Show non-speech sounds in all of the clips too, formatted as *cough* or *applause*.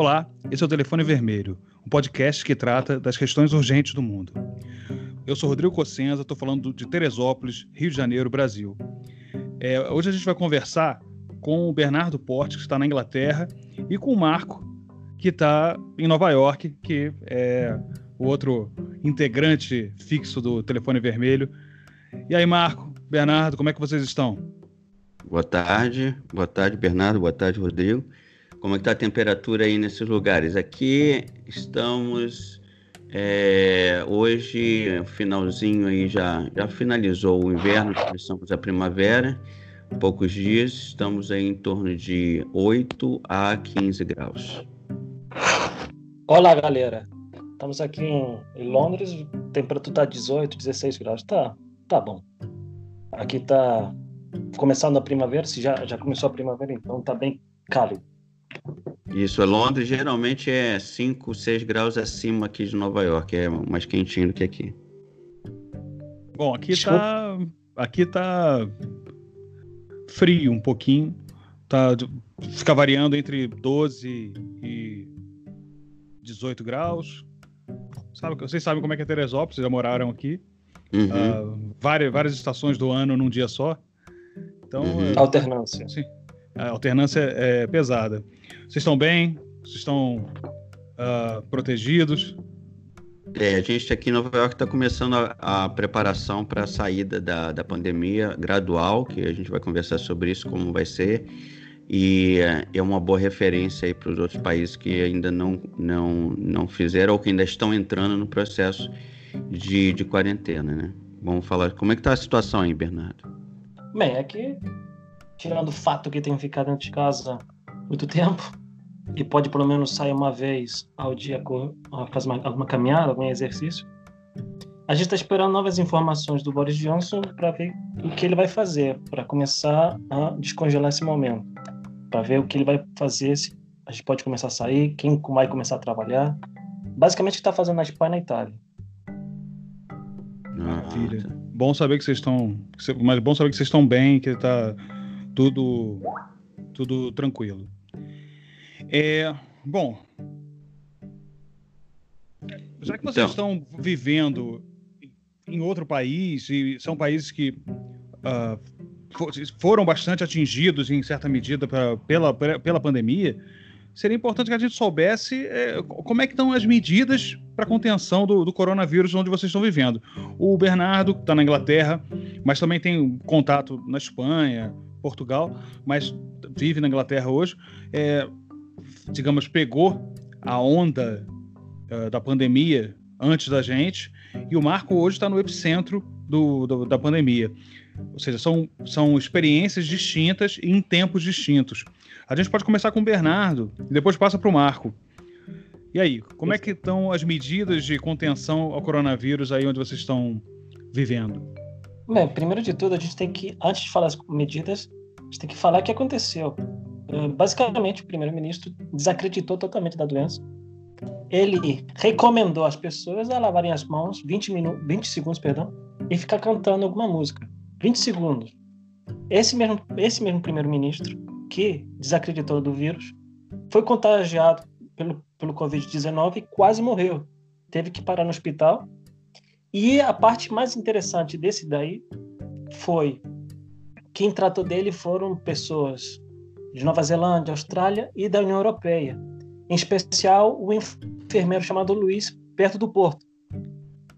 Olá, esse é o Telefone Vermelho, um podcast que trata das questões urgentes do mundo. Eu sou Rodrigo Cossenza, estou falando de Teresópolis, Rio de Janeiro, Brasil. É, hoje a gente vai conversar com o Bernardo Porte, que está na Inglaterra, e com o Marco, que está em Nova York, que é o outro integrante fixo do Telefone Vermelho. E aí, Marco, Bernardo, como é que vocês estão? Boa tarde, boa tarde, Bernardo, boa tarde, Rodrigo. Como é está a temperatura aí nesses lugares? Aqui estamos é, hoje, finalzinho aí já, já finalizou o inverno, começamos a primavera, poucos dias, estamos aí em torno de 8 a 15 graus. Olá, galera. Estamos aqui em Londres, temperatura está 18, 16 graus. Tá, tá bom. Aqui está começando a primavera, se já, já começou a primavera, então tá bem cálido. Isso, é Londres geralmente é 5, 6 graus acima aqui de Nova York, é mais quentinho do que aqui. Bom, aqui Desculpa. tá aqui tá frio um pouquinho, tá fica variando entre 12 e 18 graus. Sabe, vocês sabem como é que é Teresópolis, já moraram aqui. Uhum. Uh, várias, várias estações do ano num dia só. Então, uhum. é, alternância. Sim, a alternância é pesada. Vocês estão bem? Vocês estão uh, protegidos? É, a gente aqui em Nova York está começando a, a preparação para a saída da, da pandemia gradual, que a gente vai conversar sobre isso, como vai ser. E é, é uma boa referência aí para os outros países que ainda não, não, não fizeram ou que ainda estão entrando no processo de, de quarentena, né? Vamos falar, como é que está a situação aí, Bernardo? Bem, aqui, tirando o fato que tem ficado dentro de casa muito tempo, e pode pelo menos sair uma vez ao dia fazer uma, alguma caminhada, algum exercício. A gente está esperando novas informações do Boris Johnson para ver o que ele vai fazer para começar a descongelar esse momento, para ver o que ele vai fazer, se a gente pode começar a sair, quem vai começar a trabalhar. Basicamente, o que está fazendo na Espanha e na Itália. Maravilha. Bom saber que vocês estão, mas bom saber que vocês estão bem, que está tudo, tudo tranquilo. É, bom, já que vocês então, estão vivendo em outro país e são países que uh, foram bastante atingidos em certa medida pra, pela, pela pandemia, seria importante que a gente soubesse é, como é que estão as medidas para contenção do, do, coronavírus onde vocês estão vivendo. O Bernardo está na Inglaterra, mas também tem contato na Espanha, Portugal, mas vive na Inglaterra hoje. É, digamos, pegou a onda uh, da pandemia antes da gente, e o Marco hoje está no epicentro do, do, da pandemia. Ou seja, são, são experiências distintas em tempos distintos. A gente pode começar com o Bernardo e depois passa para o Marco. E aí, como é que estão as medidas de contenção ao coronavírus aí onde vocês estão vivendo? Bem, primeiro de tudo, a gente tem que, antes de falar as medidas, a gente tem que falar o que aconteceu. Eh, basicamente, o primeiro-ministro desacreditou totalmente da doença. Ele recomendou às pessoas a lavarem as mãos 20, minutos, 20 segundos perdão, e ficar cantando alguma música. 20 segundos. Esse mesmo, esse mesmo primeiro-ministro que desacreditou do vírus foi contagiado pelo, pelo Covid-19 e quase morreu. Teve que parar no hospital. E a parte mais interessante desse daí foi quem tratou dele foram pessoas de Nova Zelândia, Austrália e da União Europeia. Em especial, o enfermeiro chamado Luiz, perto do Porto.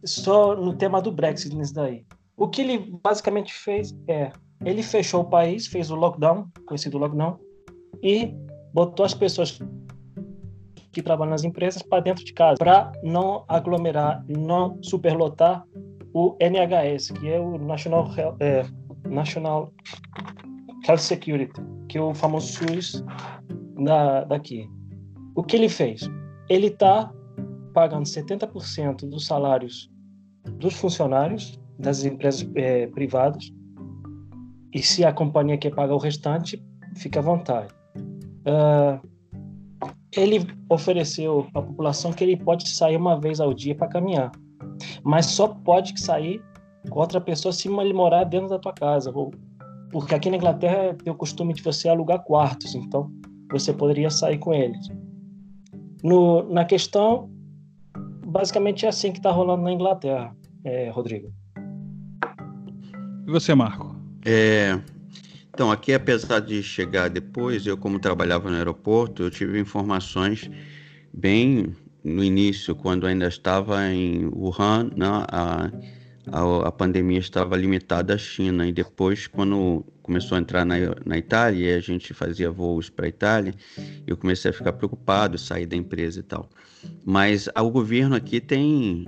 Só no tema do Brexit, nisso daí. O que ele basicamente fez é: ele fechou o país, fez o lockdown, conhecido lockdown, e botou as pessoas que trabalham nas empresas para dentro de casa, para não aglomerar, não superlotar o NHS, que é o National, é, National Health Security, que é o famoso SUS da, daqui. O que ele fez? Ele está pagando 70% dos salários dos funcionários das empresas é, privadas e se a companhia quer pagar o restante, fica à vontade. Uh, ele ofereceu à população que ele pode sair uma vez ao dia para caminhar, mas só pode sair com outra pessoa se ele morar dentro da tua casa ou porque aqui na Inglaterra tem o costume de você alugar quartos, então você poderia sair com eles. no, na questão, basicamente é assim que está rolando na Inglaterra, é, Rodrigo. E você, Marco? É, então, aqui, apesar de chegar depois, eu, como trabalhava no aeroporto, eu tive informações bem no início, quando ainda estava em Wuhan, né, a, a, a, pandemia estava limitada à China. E depois, quando começou a entrar na, na Itália e a gente fazia voos para a Itália, eu comecei a ficar preocupado, sair da empresa e tal. Mas o governo aqui tem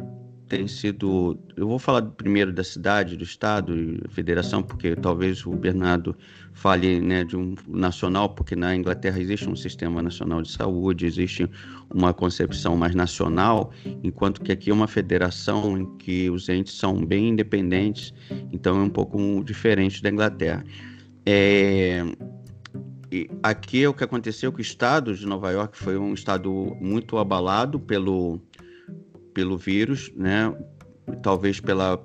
tem sido. Eu vou falar primeiro da cidade, do estado e federação, porque talvez o Bernardo fale né, de um nacional, porque na Inglaterra existe um sistema nacional de saúde, existe uma concepção mais nacional, enquanto que aqui é uma federação em que os entes são bem independentes, então é um pouco diferente da Inglaterra. É, aqui é o que aconteceu que o estado de Nova York foi um estado muito abalado pelo pelo vírus, né? Talvez pela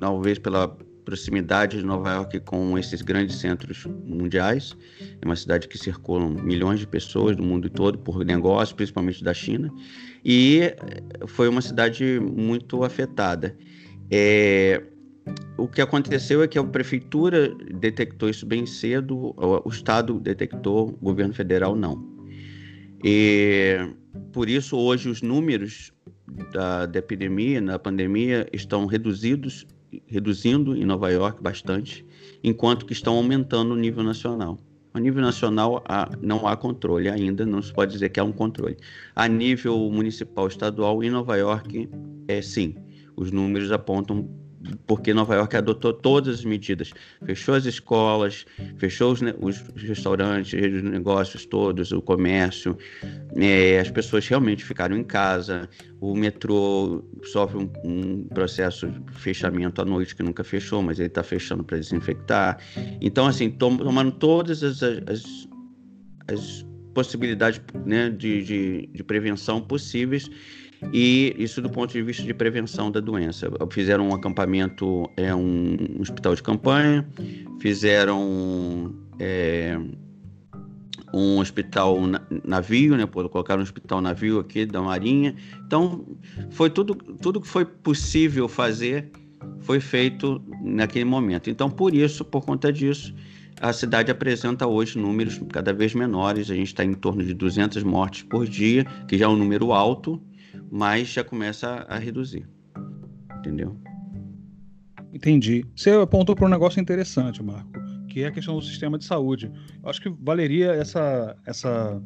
talvez pela proximidade de Nova York com esses grandes centros mundiais. É uma cidade que circulam milhões de pessoas do mundo todo por negócios, principalmente da China. E foi uma cidade muito afetada. É, o que aconteceu é que a prefeitura detectou isso bem cedo, o Estado detectou, o governo federal não. E por isso hoje os números da, da epidemia, na pandemia, estão reduzidos, reduzindo em Nova York bastante, enquanto que estão aumentando no nível nacional. A nível nacional há, não há controle ainda, não se pode dizer que há um controle. A nível municipal, estadual, em Nova York, é sim. Os números apontam porque Nova York adotou todas as medidas, fechou as escolas, fechou os, os restaurantes, os negócios todos, o comércio, é, as pessoas realmente ficaram em casa, o metrô sofre um, um processo de fechamento à noite que nunca fechou, mas ele está fechando para desinfectar. Então, assim, tom, tomando todas as, as, as possibilidades né, de, de, de prevenção possíveis e isso do ponto de vista de prevenção da doença. Fizeram um acampamento, é um, hospital de campanha, fizeram é, um hospital navio, né? Colocaram um hospital navio aqui da Marinha. Então, foi tudo, tudo que foi possível fazer foi feito naquele momento. Então, por isso, por conta disso, a cidade apresenta hoje números cada vez menores. A gente está em torno de 200 mortes por dia, que já é um número alto mas já começa a reduzir. Entendeu? Entendi. Você apontou para um negócio interessante, Marco, que é a questão do sistema de saúde. Eu acho que valeria essa, essa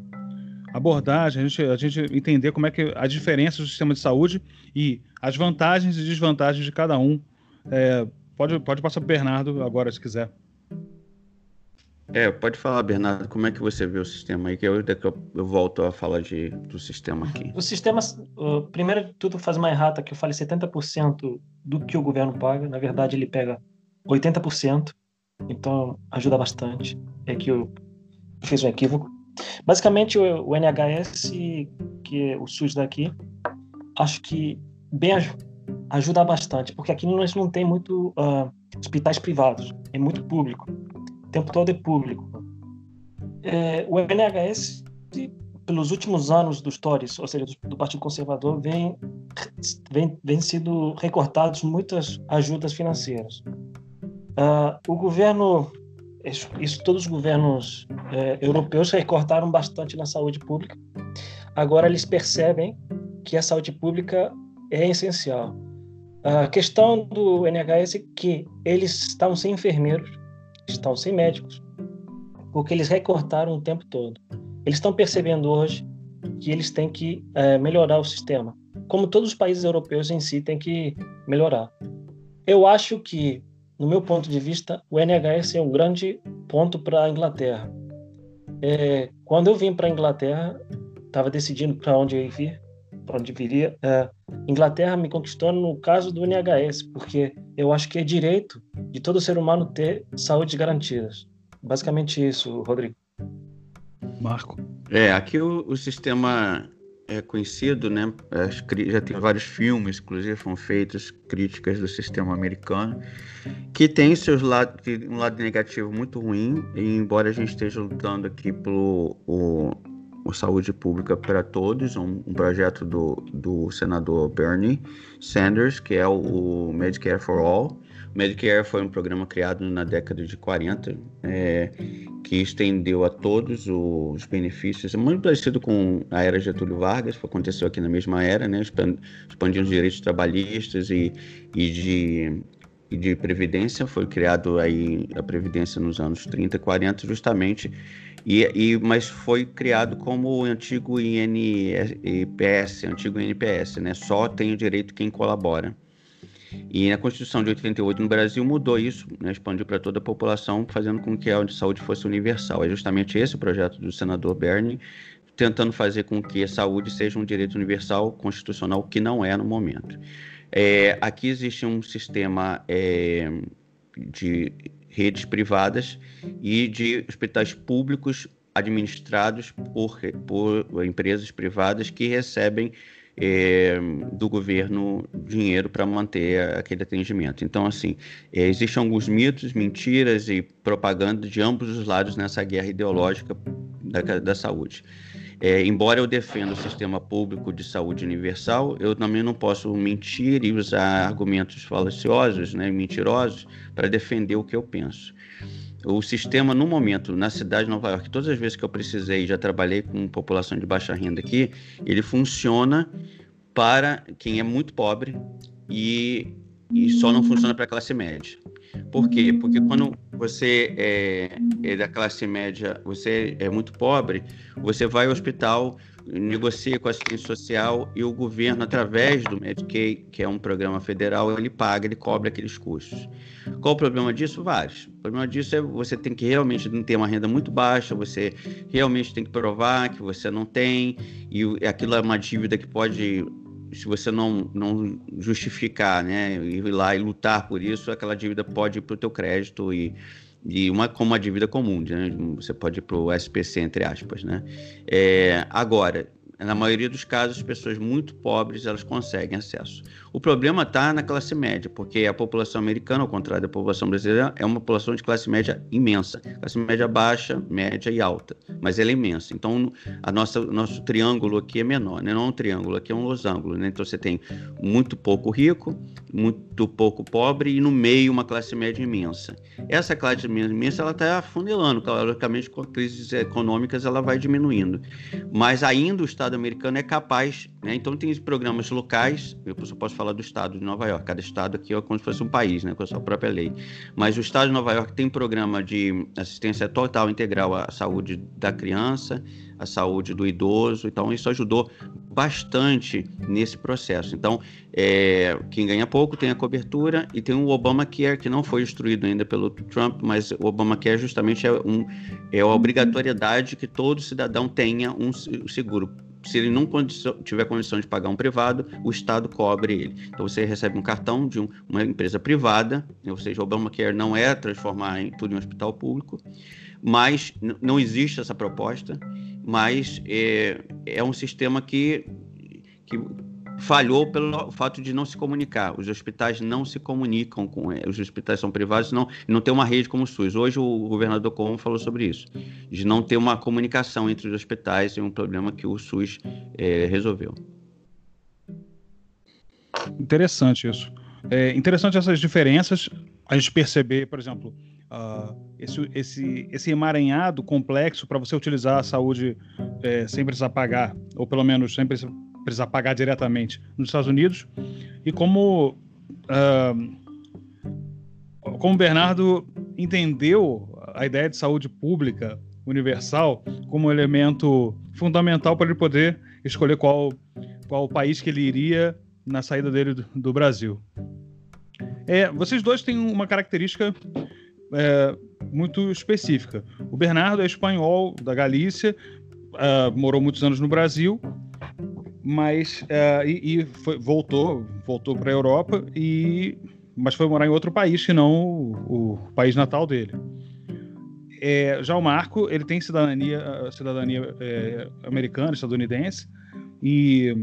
abordagem, a gente, a gente entender como é que a diferença do sistema de saúde e as vantagens e desvantagens de cada um. É, pode, pode passar para o Bernardo agora, se quiser. É, pode falar, Bernardo, como é que você vê o sistema aí, que eu, daqui eu, eu volto a falar de, do sistema aqui. O sistema, primeiro de tudo, faz uma errata que eu falei 70% do que o governo paga, na verdade ele pega 80%, então ajuda bastante. É que eu fiz um equívoco. Basicamente, o, o NHS, que é o SUS daqui, acho que bem ajuda bastante, porque aqui nós não tem muito uh, hospitais privados, é muito público o tempo todo é público. É, o NHS, pelos últimos anos dos Tories, ou seja, do, do Partido Conservador, vem, vem, vem sido recortados muitas ajudas financeiras. Uh, o governo, isso, isso, todos os governos é, europeus recortaram bastante na saúde pública. Agora eles percebem que a saúde pública é essencial. A questão do NHS é que eles estavam sem enfermeiros, estão sem médicos, porque eles recortaram o tempo todo. Eles estão percebendo hoje que eles têm que é, melhorar o sistema, como todos os países europeus em si têm que melhorar. Eu acho que, no meu ponto de vista, o NHS é um grande ponto para a Inglaterra. É, quando eu vim para a Inglaterra, estava decidindo para onde eu ia vir, para onde viria. É, Inglaterra me conquistou no caso do NHS, porque eu acho que é direito de todo ser humano ter saúde garantidas. Basicamente isso, Rodrigo. Marco. É, aqui o, o sistema é conhecido, né? Já tem vários filmes, inclusive, foram feitos críticas do sistema americano, que tem seus lados, um lado negativo muito ruim, e embora a gente esteja lutando aqui pelo o, o Saúde Pública para Todos, um, um, projeto do, do senador Bernie Sanders, que é o, Medicare for All. O Medicare foi um programa criado na década de 40, é, que estendeu a todos os benefícios, muito parecido com a era Getúlio Vargas, aconteceu aqui na mesma era, né, expandindo os direitos trabalhistas e, e de e de previdência foi criado aí a previdência nos anos 30 e 40 justamente e, e, mas foi criado como o antigo INPS, antigo INPS, né? Só tem o direito quem colabora. E na Constituição de 88 no Brasil mudou isso, né? expandiu para toda a população, fazendo com que a saúde fosse universal. É justamente esse o projeto do senador Bernie, tentando fazer com que a saúde seja um direito universal constitucional, que não é no momento. É, aqui existe um sistema é, de redes privadas e de hospitais públicos administrados por, por empresas privadas que recebem é, do governo dinheiro para manter aquele atendimento. Então, assim, é, existem alguns mitos, mentiras e propaganda de ambos os lados nessa guerra ideológica da, da saúde. É, embora eu defenda o sistema público de saúde universal, eu também não posso mentir e usar argumentos falaciosos, né, mentirosos, para defender o que eu penso. O sistema, no momento, na cidade de Nova York, todas as vezes que eu precisei, já trabalhei com população de baixa renda aqui, ele funciona para quem é muito pobre e, e só não funciona para a classe média. Por quê? Porque quando você é, é, da classe média, você é muito pobre, você vai ao hospital, negocia com a assistência social e o governo, através do Medicaid, que é um programa federal, ele paga, ele cobra aqueles custos. Qual o problema disso? Vários. O problema disso é você tem que realmente ter uma renda muito baixa, você realmente tem que provar que você não tem, e aquilo é uma dívida que pode se você não, não justificar, né, ir lá e lutar por isso, aquela dívida pode ir para o teu crédito e, e uma como uma dívida comum, né? você pode ir para o SPC, entre aspas. Né? É, agora, na maioria dos casos, pessoas muito pobres elas conseguem acesso. O problema está na classe média, porque a população americana, ao contrário da população brasileira, é uma população de classe média imensa, classe média baixa, média e alta, mas ela é imensa. Então, a nossa nosso triângulo aqui é menor, né? não é um triângulo, aqui é um losango. Né? Então, você tem muito pouco rico, muito pouco pobre e no meio uma classe média imensa. Essa classe média imensa ela está afunilando, logicamente com crises econômicas ela vai diminuindo, mas ainda o Estado Estado americano é capaz, né? Então tem programas locais, eu só posso falar do Estado de Nova York, cada estado aqui é como se fosse um país, né? Com a sua própria lei. Mas o Estado de Nova York tem programa de assistência total integral à saúde da criança, à saúde do idoso, então isso ajudou bastante nesse processo. Então, é, quem ganha pouco tem a cobertura e tem o Obamacare, que não foi instruído ainda pelo Trump, mas o Obamacare justamente é, um, é a obrigatoriedade que todo cidadão tenha um seguro se ele não condição, tiver condição de pagar um privado, o Estado cobre ele. Então você recebe um cartão de um, uma empresa privada, ou seja, o Obamacare não é transformar em, tudo em um hospital público, mas não existe essa proposta, mas é, é um sistema que, que falhou pelo fato de não se comunicar. Os hospitais não se comunicam com os hospitais são privados, não não tem uma rede como o SUS. Hoje o governador Como falou sobre isso, de não ter uma comunicação entre os hospitais é um problema que o SUS é, resolveu. Interessante isso. É interessante essas diferenças. A gente perceber, por exemplo, uh, esse, esse, esse emaranhado complexo para você utilizar a saúde é, sem precisar pagar, ou pelo menos sem precisar pagar diretamente nos Estados Unidos. E como, uh, como Bernardo entendeu a ideia de saúde pública universal como elemento fundamental para ele poder escolher qual, qual país que ele iria na saída dele do, do Brasil. É, vocês dois têm uma característica é, muito específica. O Bernardo é espanhol, da Galícia, uh, morou muitos anos no Brasil mas uh, e, e foi, voltou voltou para a Europa e mas foi morar em outro país que não o, o país natal dele é, já o Marco ele tem cidadania cidadania é, americana estadunidense e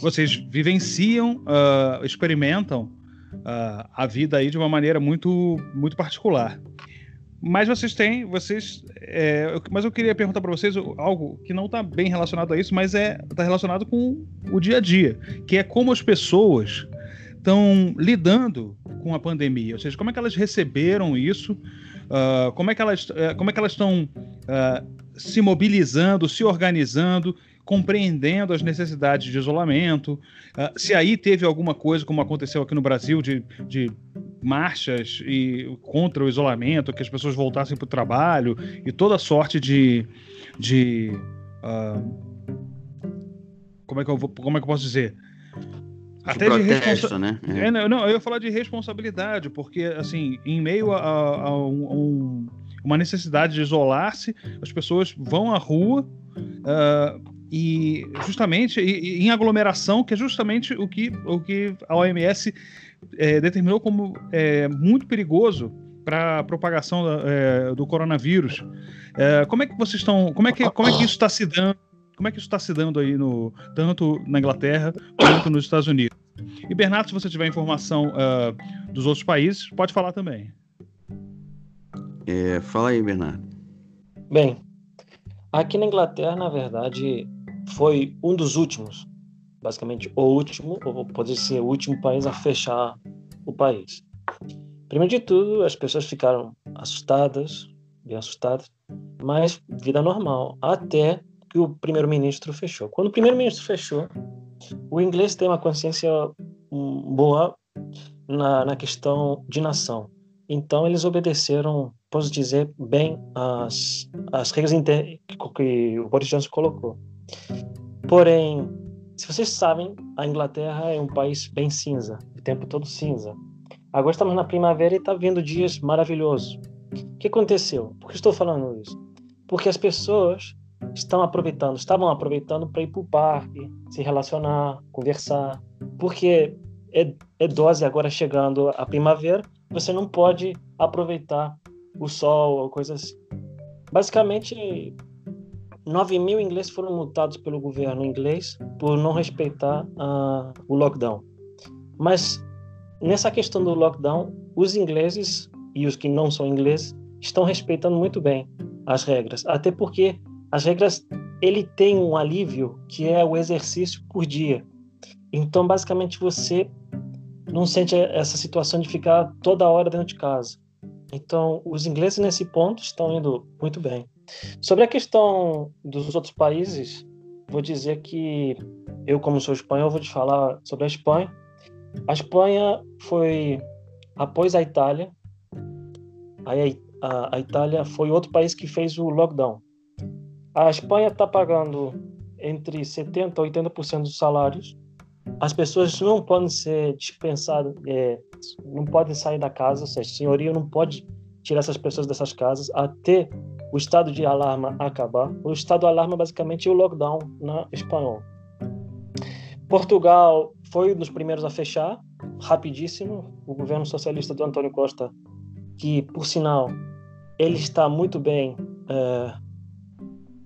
vocês vivenciam uh, experimentam uh, a vida aí de uma maneira muito muito particular. Mas vocês têm, vocês, é, mas eu queria perguntar para vocês algo que não está bem relacionado a isso, mas é está relacionado com o dia a dia, que é como as pessoas estão lidando com a pandemia, ou seja, como é que elas receberam isso, uh, como é que elas, uh, como é que elas estão uh, se mobilizando, se organizando, compreendendo as necessidades de isolamento, se aí teve alguma coisa, como aconteceu aqui no Brasil, de, de marchas e contra o isolamento, que as pessoas voltassem para o trabalho e toda sorte de, de como é que eu vou, como é que eu posso dizer? até de responsa... né? É. É, não, eu ia falar de responsabilidade, porque assim, em meio a, a, a um, uma necessidade de isolar-se, as pessoas vão à rua uh, e justamente e, e em aglomeração, que é justamente o que, o que a OMS é, determinou como é, muito perigoso para a propagação é, do coronavírus. É, como é que vocês estão? Como é que, como é que isso está se dando? Como é que isso está se dando aí no tanto na Inglaterra quanto nos Estados Unidos? E Bernardo, se você tiver informação uh, dos outros países, pode falar também. É, fala aí, Bernardo. Bem, aqui na Inglaterra, na verdade, foi um dos últimos, basicamente o último, ou pode ser o último país a fechar o país. Primeiro de tudo, as pessoas ficaram assustadas, bem assustadas, mas vida normal, até que o primeiro-ministro fechou. Quando o primeiro-ministro fechou, o inglês tem uma consciência hum, boa na, na questão de nação. Então, eles obedeceram, posso dizer, bem as, as regras que, que o Boris Johnson colocou. Porém, se vocês sabem, a Inglaterra é um país bem cinza, o tempo todo cinza. Agora estamos na primavera e está vindo dias maravilhosos. O que aconteceu? Por que estou falando isso? Porque as pessoas estão aproveitando, estavam aproveitando para ir para o parque, se relacionar, conversar. Porque é, é dose agora chegando a primavera, você não pode aproveitar o sol ou coisas assim. Basicamente, 9 mil ingleses foram multados pelo governo inglês por não respeitar uh, o lockdown. Mas nessa questão do lockdown, os ingleses e os que não são ingleses estão respeitando muito bem as regras, até porque as regras ele tem um alívio que é o exercício por dia. Então, basicamente, você não sente essa situação de ficar toda hora dentro de casa. Então, os ingleses nesse ponto estão indo muito bem. Sobre a questão dos outros países, vou dizer que eu, como sou espanhol, vou te falar sobre a Espanha. A Espanha foi, após a Itália, aí a, a Itália foi outro país que fez o lockdown. A Espanha está pagando entre 70% a 80% dos salários. As pessoas não podem ser dispensadas, é, não podem sair da casa, ou seja, a senhoria não pode tirar essas pessoas dessas casas até o estado de alarma acabar. O estado de alarma basicamente é o lockdown na espanhol. Portugal foi um dos primeiros a fechar, rapidíssimo. O governo socialista do Antônio Costa, que por sinal ele está muito bem é,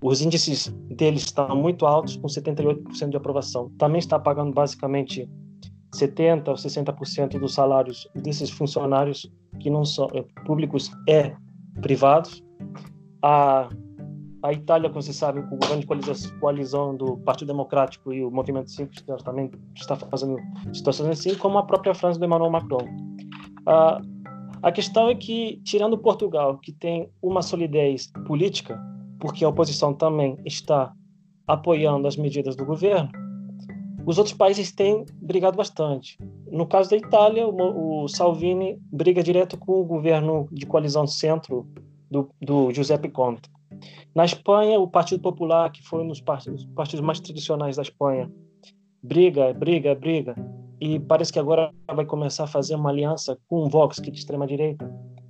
os índices deles estão muito altos, com 78% de aprovação. Também está pagando basicamente 70% ou 60% dos salários desses funcionários que não são é, públicos e privados. A, a Itália, como vocês sabem, o governo de coalizão do Partido Democrático e o Movimento 5 Estrelas também está fazendo situações assim, como a própria França do Emmanuel Macron. A, a questão é que, tirando Portugal, que tem uma solidez política, porque a oposição também está apoiando as medidas do governo, os outros países têm brigado bastante. No caso da Itália, o, Salvini briga direto com o governo de coalizão centro do, do Giuseppe Conte. Na Espanha, o Partido Popular, que foi um dos partidos, partidos mais tradicionais da Espanha, briga, briga, briga, e parece que agora vai começar a fazer uma aliança com o Vox, que é de extrema direita,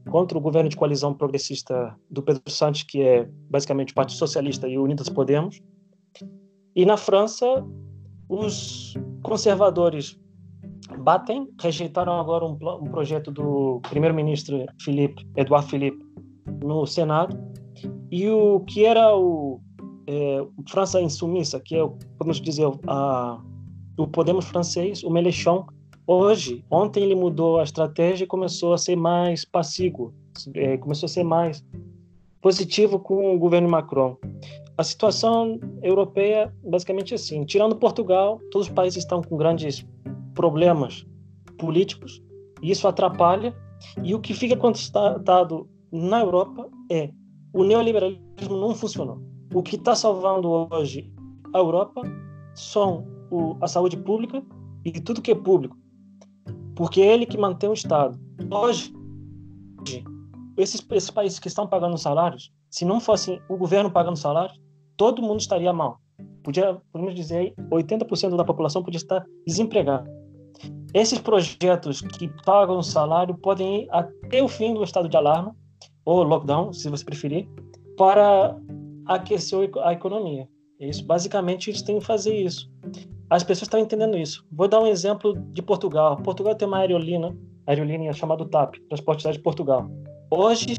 contra o governo de coalizão progressista do Pedro Santos, que é basicamente o Partido Socialista e o Unidas Podemos. E na França, os conservadores batem, rejeitaram agora um, um projeto do primeiro-ministro Philippe, Edouard Philippe, no Senado, e o que era o é, França Insumissa, que é, podemos dizer, a, o Podemos francês, o Mélenchon, Hoje, ontem ele mudou a estratégia e começou a ser mais passivo, é, começou a ser mais positivo com o governo Macron. A situação europeia basicamente é assim, tirando Portugal, todos os países estão com grandes problemas políticos, e isso atrapalha, e o que fica constatado na Europa é o neoliberalismo não funcionou. O que está salvando hoje a Europa são o, a saúde pública e tudo que é público, porque é ele que mantém o Estado. Hoje, esses, esses países que estão pagando salários, se não fosse o governo pagando salários, todo mundo estaria mal. Podia, podemos dizer, 80% da população podia estar desempregada. Esses projetos que pagam salário podem ir até o fim do estado de alarme, ou lockdown, se você preferir, para aquecer a economia. É isso, basicamente, eles têm que fazer isso. As pessoas estão entendendo isso. Vou dar um exemplo de Portugal. Portugal tem uma aerolínea, aerolínea chamada TAP, Transporte de Portugal. Hoje,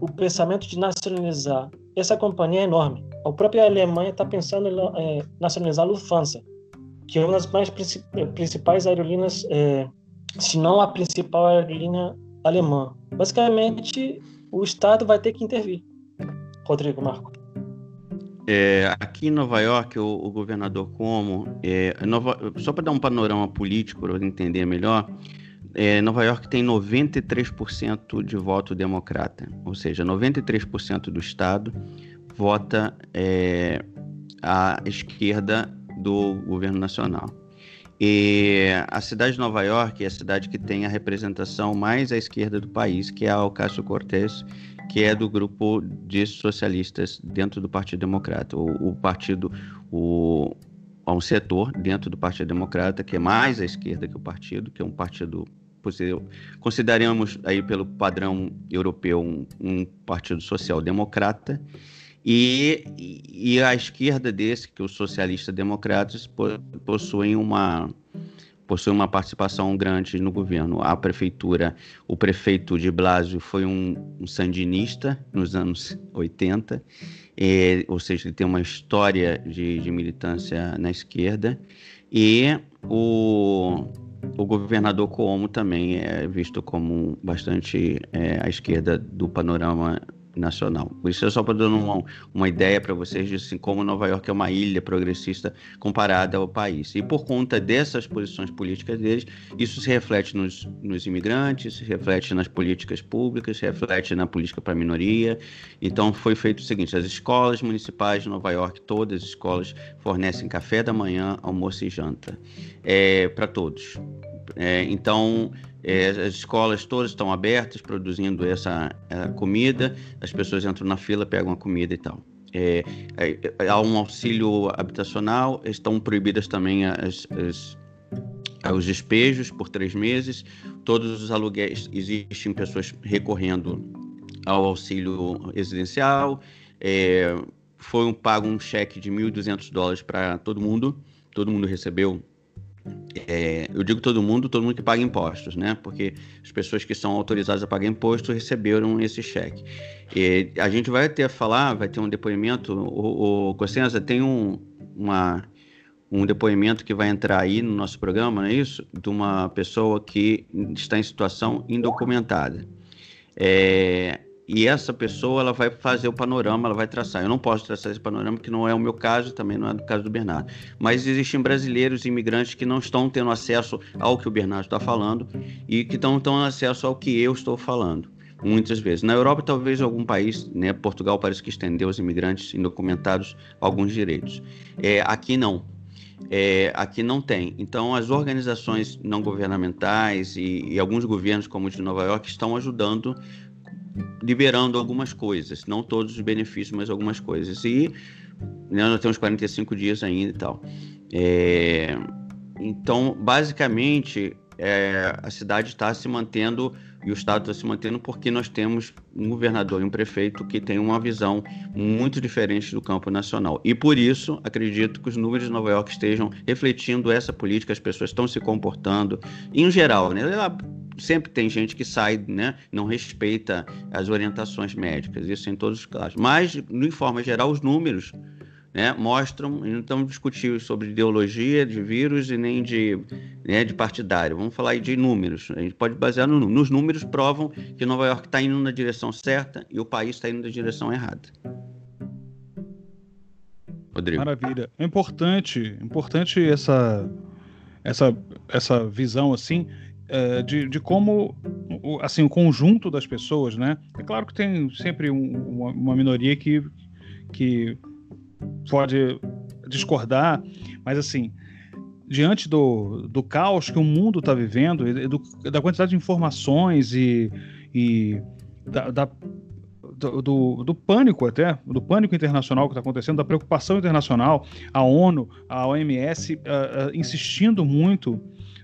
o pensamento de nacionalizar essa companhia é enorme. A própria Alemanha está pensando em é, nacionalizar a Lufthansa, que é uma das mais é, principais aerolíneas, é, se não a principal aerolínea alemã. Basicamente, o Estado vai ter que intervir. Rodrigo Marco. É, aqui em Nova York, o, o governador Como, é, Nova, só para dar um panorama político para entender melhor, é, Nova York tem 93% de voto democrata, ou seja, 93% do estado vota é, à esquerda do governo nacional. E a cidade de Nova York é a cidade que tem a representação mais à esquerda do país, que é a Ocasio-Cortez, que é do grupo de socialistas dentro do Partido Democrata. O, o partido, o, há um setor dentro do Partido Democrata que é mais à esquerda que o partido, que é um partido consideramos aí pelo padrão europeu um, um partido social-democrata e, e a esquerda desse, que os socialistas democratas possuem uma possuem uma participação grande no governo. A prefeitura, o prefeito de Blasio foi um, um sandinista nos anos 80, e, ou seja, ele tem uma história de, de militância na esquerda. E o, o governador Cuomo também é visto como bastante é, à esquerda do panorama nacional. Isso é só para dar uma, uma ideia para vocês de assim, como Nova York é uma ilha progressista comparada ao país. E por conta dessas posições políticas deles, isso se reflete nos, nos imigrantes, se reflete nas políticas públicas, se reflete na política para a minoria. Então foi feito o seguinte: as escolas municipais de Nova York, todas as escolas fornecem café da manhã, almoço e janta é, para todos. É, então é, as escolas todas estão abertas, produzindo essa é, comida, as pessoas entram na fila, pegam a comida e tal. É, é, há um auxílio habitacional, estão proibidas também as, as, os despejos por três meses, todos os aluguéis, existem pessoas recorrendo ao auxílio residencial, é, foi um, pago um cheque de 1.200 dólares para todo mundo, todo mundo recebeu é, eu digo todo mundo, todo mundo que paga impostos, né? Porque as pessoas que são autorizadas a pagar imposto receberam esse cheque. E a gente vai ter a falar, vai ter um depoimento. O, o tem um, uma, um depoimento que vai entrar aí no nosso programa, não é isso? De uma pessoa que está em situação indocumentada. É, e essa pessoa ela vai fazer o panorama, ela vai traçar. Eu não posso traçar esse panorama, que não é o meu caso, também não é do caso do Bernardo. Mas existem brasileiros imigrantes que não estão tendo acesso ao que o Bernardo está falando e que estão tendo acesso ao que eu estou falando. Muitas vezes. Na Europa, talvez algum país, né, Portugal parece que estendeu aos imigrantes indocumentados alguns direitos. É, aqui não. É, aqui não tem. Então, as organizações não governamentais e, e, alguns governos, como o de Nova York, estão ajudando liberando algumas coisas, não todos os benefícios, mas algumas coisas. E né, nós temos 45 dias ainda e tal. É, então, basicamente, é, a cidade está se mantendo e o Estado está se mantendo porque nós temos um governador e um prefeito que tem uma visão muito diferente do campo nacional. E por isso, acredito que os números de Nova York estejam refletindo essa política, as pessoas estão se comportando, em geral, né? Sempre tem gente que sai, né, não respeita as orientações médicas, isso em todos os casos. Mas, de forma geral, os números né, mostram, não estamos discutindo sobre ideologia de vírus e nem de né, de partidário. Vamos falar de números. A gente pode basear no, nos números provam que Nova York está indo na direção certa e o país está indo na direção errada. Rodrigo. Maravilha. É importante, importante essa, essa, essa visão assim é, de, de como assim o conjunto das pessoas, né? É claro que tem sempre um, uma, uma minoria que, que pode discordar, mas assim diante do, do caos que o mundo está vivendo, do, da quantidade de informações e, e da, da do, do, pânico até, do pânico internacional que está acontecendo, da preocupação internacional, a ONU, a OMS uh, uh, insistindo muito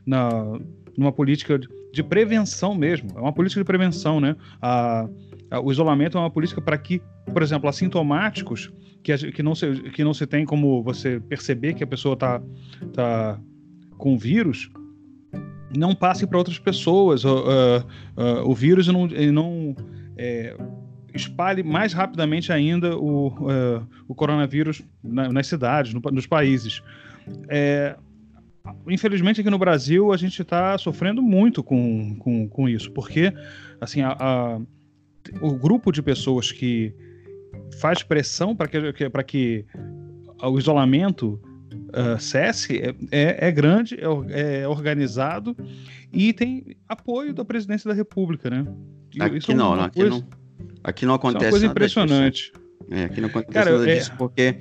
na, numa política de prevenção mesmo, é uma política de prevenção, né? A, a, o isolamento é uma política para que, por exemplo, assintomáticos que, que, não se, que não se tem como você perceber que a pessoa está tá com vírus, não passe para outras pessoas. Uh, uh, uh, o vírus não, não é, espalhe mais rapidamente ainda o, o coronavírus na, nas cidades, no, nos países. É, infelizmente aqui no Brasil a gente está sofrendo muito com, com, com, isso, porque assim a, a, o grupo de pessoas que faz pressão para que, que, que o isolamento uh, cesse é, é, é grande, é, é, organizado e tem apoio da presidência da República, né? Aqui, é não, aqui não, aqui não acontece é uma coisa impressionante. É, aqui não acontece Cara, nada é... disso, porque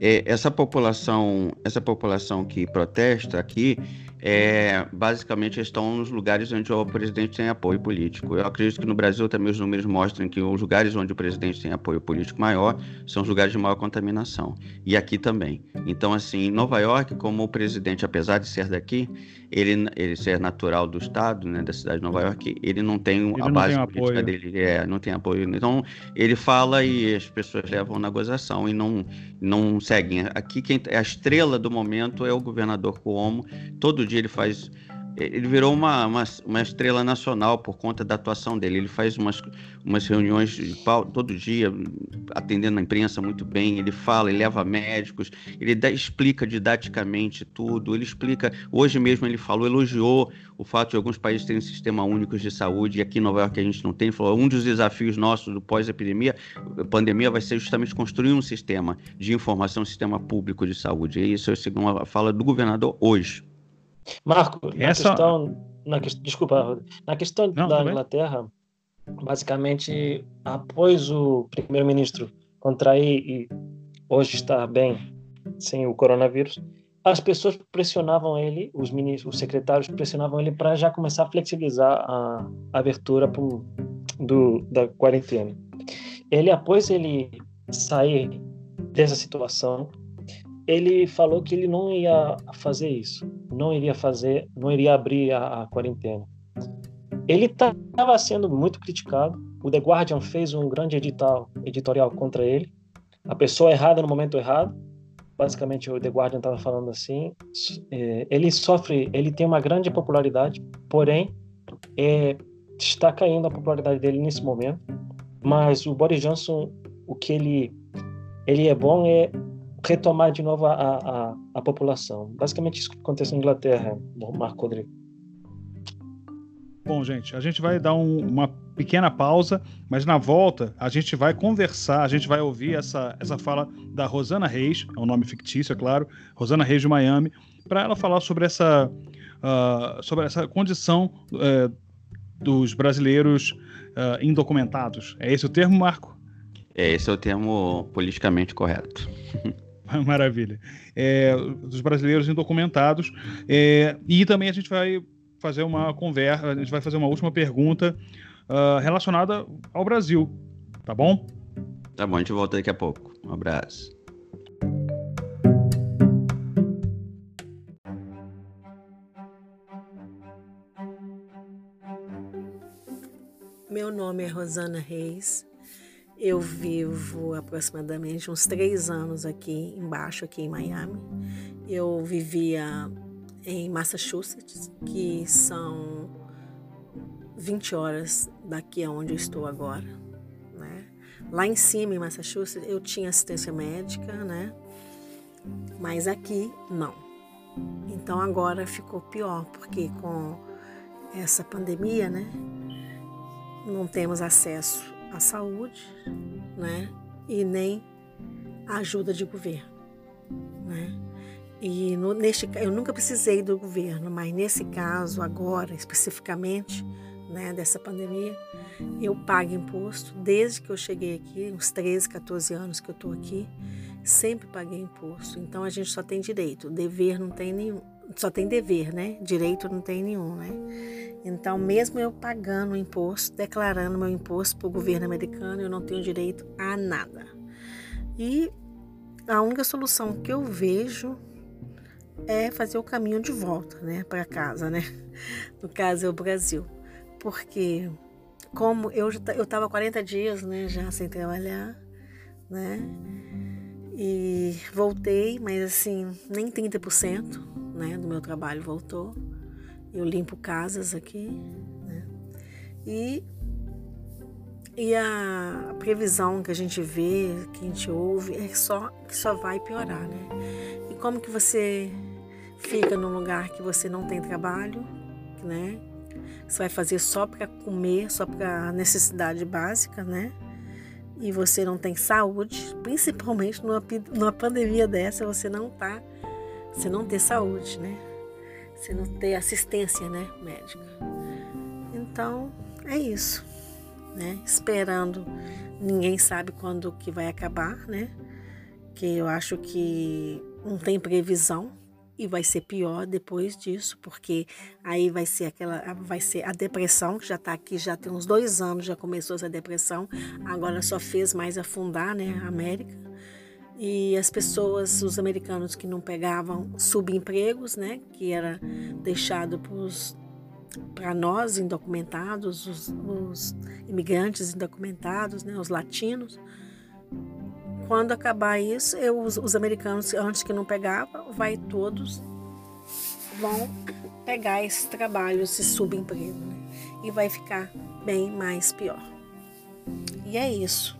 é, essa população, essa população que protesta aqui, é, basicamente estão nos lugares onde o presidente tem apoio político. Eu acredito que no Brasil também os números mostram que os lugares onde o presidente tem apoio político maior são os lugares de maior contaminação. E aqui também. Então, assim, em Nova York, como o presidente, apesar de ser daqui, ele, ele ser natural do estado, né, da cidade de Nova York, ele não tem ele a não base tem política apoio. dele, é, não tem apoio. Então, ele fala e as pessoas levam na gozação e não, não seguem. Aqui, quem, a estrela do momento é o governador Cuomo. Todo dia ele faz ele virou uma, uma, uma, estrela nacional por conta da atuação dele. Ele faz umas, umas reuniões de pau, todo dia, atendendo a imprensa muito bem. Ele fala, ele leva médicos, ele dá, explica didaticamente tudo. Ele explica. Hoje mesmo ele falou, elogiou o fato de alguns países terem sistema únicos de saúde e aqui em Nova York a gente não tem. Ele falou: um dos desafios nossos do pós-epidemia, pandemia, vai ser justamente construir um sistema de informação, um sistema público de saúde. E isso é a fala do governador hoje. Marco, na Essa... questão, na que, desculpa, na questão Não, da Inglaterra, basicamente, após o primeiro-ministro contrair e hoje estar bem sem o coronavírus, as pessoas pressionavam ele, os ministros, os secretários pressionavam ele para já começar a flexibilizar a, a abertura pro, do, da quarentena. Ele, após ele sair dessa situação, ele falou que ele não ia fazer isso, não iria fazer, não iria abrir a, a quarentena. Ele estava sendo muito criticado. O The Guardian fez um grande edital, editorial contra ele. A pessoa errada no momento errado. Basicamente, o The Guardian estava falando assim. É, ele sofre, ele tem uma grande popularidade, porém é, está caindo a popularidade dele nesse momento. Mas o Boris Johnson, o que ele ele é bom é retomar de novo a, a, a população. Basicamente isso que acontece na Inglaterra, Marco Rodrigo. Bom, gente, a gente vai dar um, uma pequena pausa, mas na volta a gente vai conversar, a gente vai ouvir essa, essa fala da Rosana Reis, é um nome fictício, é claro, Rosana Reis de Miami, para ela falar sobre essa, uh, sobre essa condição uh, dos brasileiros uh, indocumentados. É esse o termo, Marco? É, esse é o termo politicamente correto. *laughs* *laughs* Maravilha. É, dos brasileiros indocumentados. É, e também a gente vai fazer uma conversa, a gente vai fazer uma última pergunta uh, relacionada ao Brasil. Tá bom? Tá bom, a gente volta daqui a pouco. Um abraço. Meu nome é Rosana Reis, eu vivo aproximadamente uns três anos aqui embaixo, aqui em Miami. Eu vivia em Massachusetts, que são 20 horas daqui aonde eu estou agora. Né? Lá em cima, em Massachusetts, eu tinha assistência médica, né? mas aqui não. Então agora ficou pior, porque com essa pandemia, né, não temos acesso à saúde, né, e nem ajuda de governo, né. E no, neste, eu nunca precisei do governo, mas nesse caso agora especificamente, né, dessa pandemia, eu pago imposto desde que eu cheguei aqui, uns 13, 14 anos que eu estou aqui, sempre paguei imposto. Então a gente só tem direito, dever não tem nenhum, só tem dever, né? Direito não tem nenhum, né? Então, mesmo eu pagando o imposto, declarando meu imposto para o governo americano, eu não tenho direito a nada. E a única solução que eu vejo é fazer o caminho de volta, né, para casa, né? *laughs* No caso é o Brasil, porque como eu eu estava 40 dias, né, já sem trabalhar, né? E voltei, mas assim, nem 30%, né, do meu trabalho voltou. Eu limpo casas aqui, né? E e a previsão que a gente vê, que a gente ouve, é só que só vai piorar, né? E como que você fica num lugar que você não tem trabalho, né? Você vai fazer só para comer, só para necessidade básica, né? E você não tem saúde, *laughs* principalmente numa, numa pandemia dessa, você não tá, você não ter saúde, né? Você não ter assistência, né, médica. Então, é isso, né? Esperando, ninguém sabe quando que vai acabar, né? Que eu acho que não tem previsão, e vai ser pior depois disso, porque aí vai ser aquela, vai ser a depressão que já está aqui, já tem uns dois anos já começou essa depressão, agora só fez mais afundar, né, a América. E as pessoas, os americanos que não pegavam subempregos, né, que era deixado para nós indocumentados, os, os imigrantes indocumentados, né, os latinos, quando acabar isso, eu, os, os americanos, antes que não pegava, vai todos vão pegar esse trabalho, esse subemprego, né? e vai ficar bem mais pior. E é isso.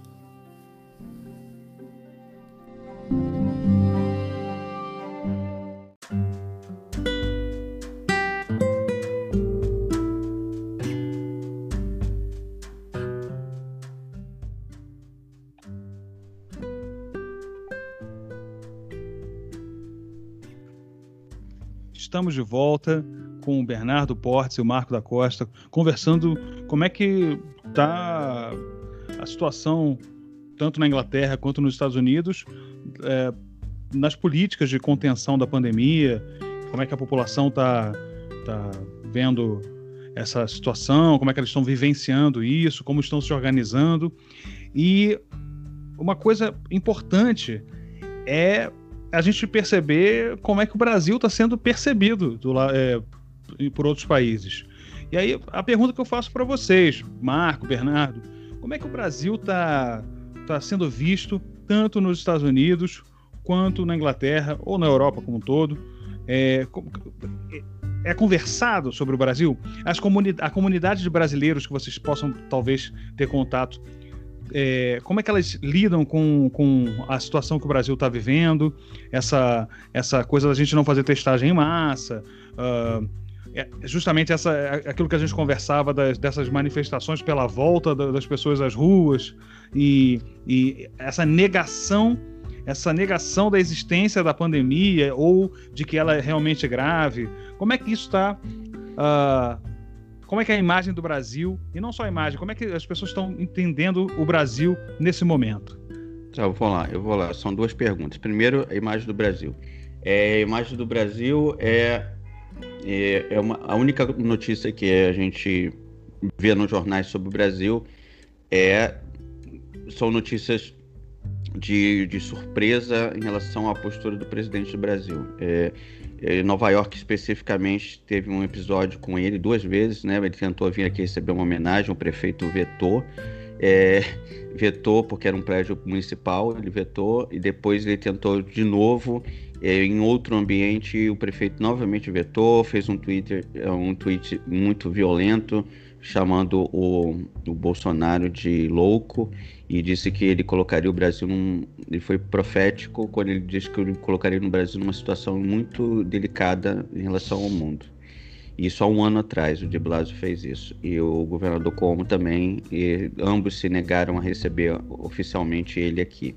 Estamos de volta com o Bernardo Portes e o Marco da Costa, conversando como é que está a situação, tanto na Inglaterra quanto nos Estados Unidos, é, nas políticas de contenção da pandemia, como é que a população está tá vendo essa situação, como é que eles estão vivenciando isso, como estão se organizando. E uma coisa importante é a gente perceber como é que o Brasil está sendo percebido do, é, por outros países. E aí, a pergunta que eu faço para vocês, Marco, Bernardo, como é que o Brasil está tá sendo visto tanto nos Estados Unidos quanto na Inglaterra ou na Europa como um todo? É, é conversado sobre o Brasil? As comuni a comunidade de brasileiros que vocês possam talvez ter contato é, como é que elas lidam com, com a situação que o Brasil está vivendo, essa, essa coisa da gente não fazer testagem em massa, uh, é justamente essa, é, aquilo que a gente conversava das, dessas manifestações pela volta das pessoas às ruas e, e essa negação essa negação da existência da pandemia ou de que ela é realmente grave. Como é que isso está uh, ah, como é que é a imagem do Brasil, e não só a imagem, como é que as pessoas estão entendendo o Brasil nesse momento? Tá, eu vou lá, eu vou lá. São duas perguntas. Primeiro, a imagem do Brasil. É, a imagem do Brasil é, é, é uma, a única notícia que a gente vê nos jornais sobre o Brasil é são notícias de, de surpresa em relação à postura do presidente do Brasil. É, Nova York, especificamente, teve um episódio com ele duas vezes, né? Ele tentou vir aqui receber uma homenagem, o prefeito vetou. É, *laughs* vetou porque era um prédio municipal, ele vetou e depois ele tentou de novo É, em outro ambiente, o prefeito novamente vetou, fez um, Twitter, um tweet muito violento, chamando o, o Bolsonaro de louco e disse que ele colocaria o Brasil num. Ele foi profético quando ele disse que ele colocaria no Brasil numa situação muito delicada em relação ao mundo. Isso há um ano atrás, o de Blasio fez isso. E o governador Como também, e ambos se negaram a receber oficialmente ele aqui.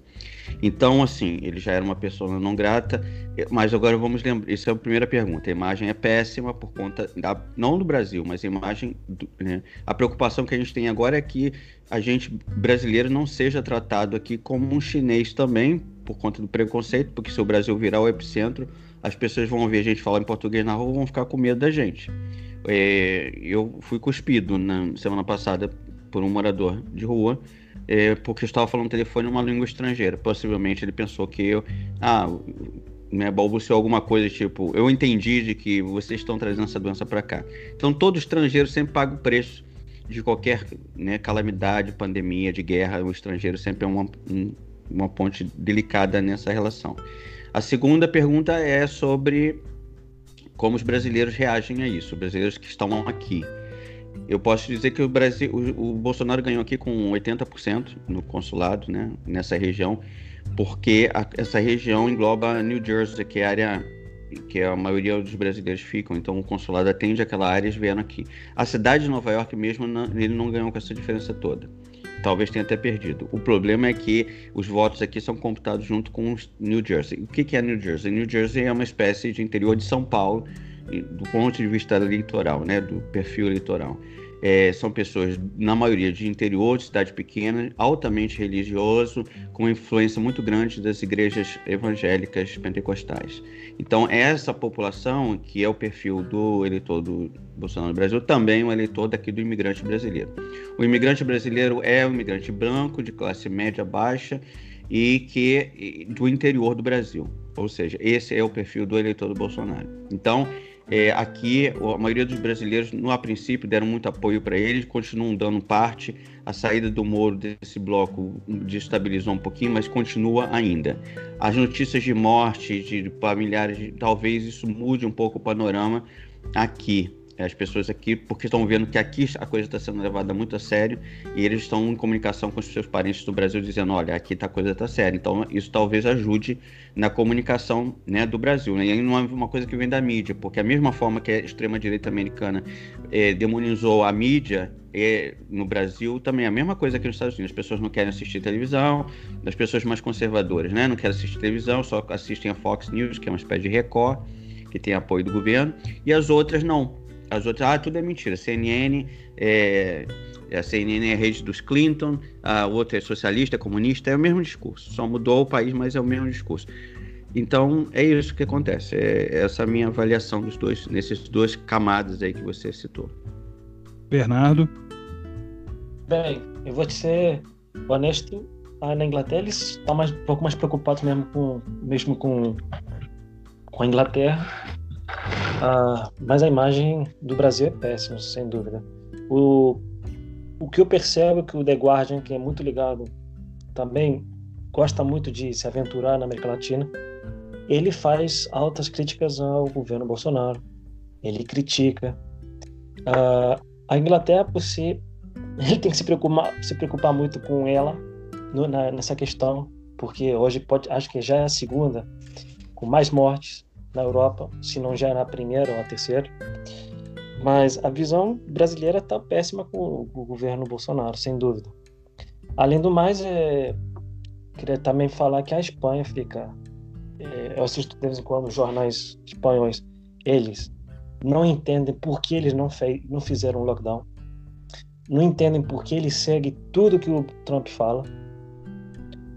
Então, assim, ele já era uma pessoa não grata, mas agora vamos lembrar, isso é a primeira pergunta. A imagem é péssima por conta, da, não do Brasil, mas a imagem, do, né? a preocupação que a gente tem agora é que a gente brasileiro não seja tratado aqui como um chinês também, por conta do preconceito, porque se o Brasil virar o epicentro, as pessoas vão ver a gente falar em português na rua vão ficar com medo da gente. É, eu fui cuspido na semana passada por um morador de rua é, porque eu estava falando no telefone uma língua estrangeira. Possivelmente ele pensou que eu. Ah, né, balbuciou alguma coisa tipo: eu entendi de que vocês estão trazendo essa doença para cá. Então todo estrangeiro sempre paga o preço de qualquer né, calamidade, pandemia, de guerra. O estrangeiro sempre é uma, um, uma ponte delicada nessa relação. A segunda pergunta é sobre como os brasileiros reagem a isso, os brasileiros que estão aqui. Eu posso dizer que o Brasil, o, o Bolsonaro ganhou aqui com 80% no consulado, né, nessa região, porque a, essa região engloba New Jersey, que é a área que a maioria dos brasileiros ficam, então o consulado atende aquela área e vieram aqui. A cidade de Nova York mesmo, não, ele não ganhou com essa diferença toda talvez tenha até perdido. O problema é que os votos aqui são computados junto com New Jersey. O que é New Jersey? New Jersey é uma espécie de interior de São Paulo, do ponto de vista eleitoral, né, do perfil eleitoral. É, são pessoas, na maioria, de interior, de cidade pequena, altamente religioso, com influência muito grande das igrejas evangélicas pentecostais. Então, essa população, que é o perfil do eleitor do Bolsonaro no Brasil, também é um eleitor daqui do imigrante brasileiro. O imigrante brasileiro é um imigrante branco, de classe média baixa, e que do interior do Brasil. Ou seja, esse é o perfil do eleitor do Bolsonaro. Então, é, aqui, a maioria dos brasileiros, no a princípio, deram muito apoio para ele, continuam dando parte. A saída do Moro desse bloco destabilizou um pouquinho, mas continua ainda. As notícias de morte de familiares, talvez isso mude um pouco o panorama aqui as pessoas aqui, porque estão vendo que aqui a coisa está sendo levada muito a sério e eles estão em comunicação com os seus parentes do Brasil dizendo, olha, aqui tá, a coisa está séria. Então isso talvez ajude na comunicação né, do Brasil. Né? E não é uma coisa que vem da mídia, porque a mesma forma que a extrema-direita americana é, demonizou a mídia é, no Brasil, também é a mesma coisa aqui nos Estados Unidos. As pessoas não querem assistir televisão, as pessoas mais conservadoras né, não querem assistir televisão, só assistem a Fox News, que é uma espécie de Record, que tem apoio do governo, e as outras não as outras, ah, tudo é mentira. CNN é, a CNN é a rede dos Clinton, a outra é socialista, comunista, é o mesmo discurso. Só mudou o país, mas é o mesmo discurso. Então é isso que acontece. É essa minha avaliação dos dois, nesses duas camadas aí que você citou. Bernardo. Bem, eu vou te ser honesto. Na Inglaterra eles estão mais, um pouco mais preocupados mesmo com, mesmo com, com a Inglaterra ah, mas a imagem do Brasil é péssima, sem dúvida. O, o que eu percebo é que o The Guardian, que é muito ligado também, gosta muito de se aventurar na América Latina, ele faz altas críticas ao governo Bolsonaro. Ele critica. Ah, a Inglaterra, por si, *laughs* ele tem que se preocupar, se preocupar muito com ela no, na, nessa questão, porque hoje pode, acho que já é a segunda, com mais mortes na Europa, se não já na primeira ou na terceira. Mas a visão brasileira está péssima com o governo Bolsonaro, sem dúvida. Além do mais, é, queria também falar que a Espanha fica. É, eu assisto de vez em quando jornais espanhóis, eles não entendem por que eles não, fez, não fizeram lockdown, não entendem por que eles seguem tudo que o Trump fala,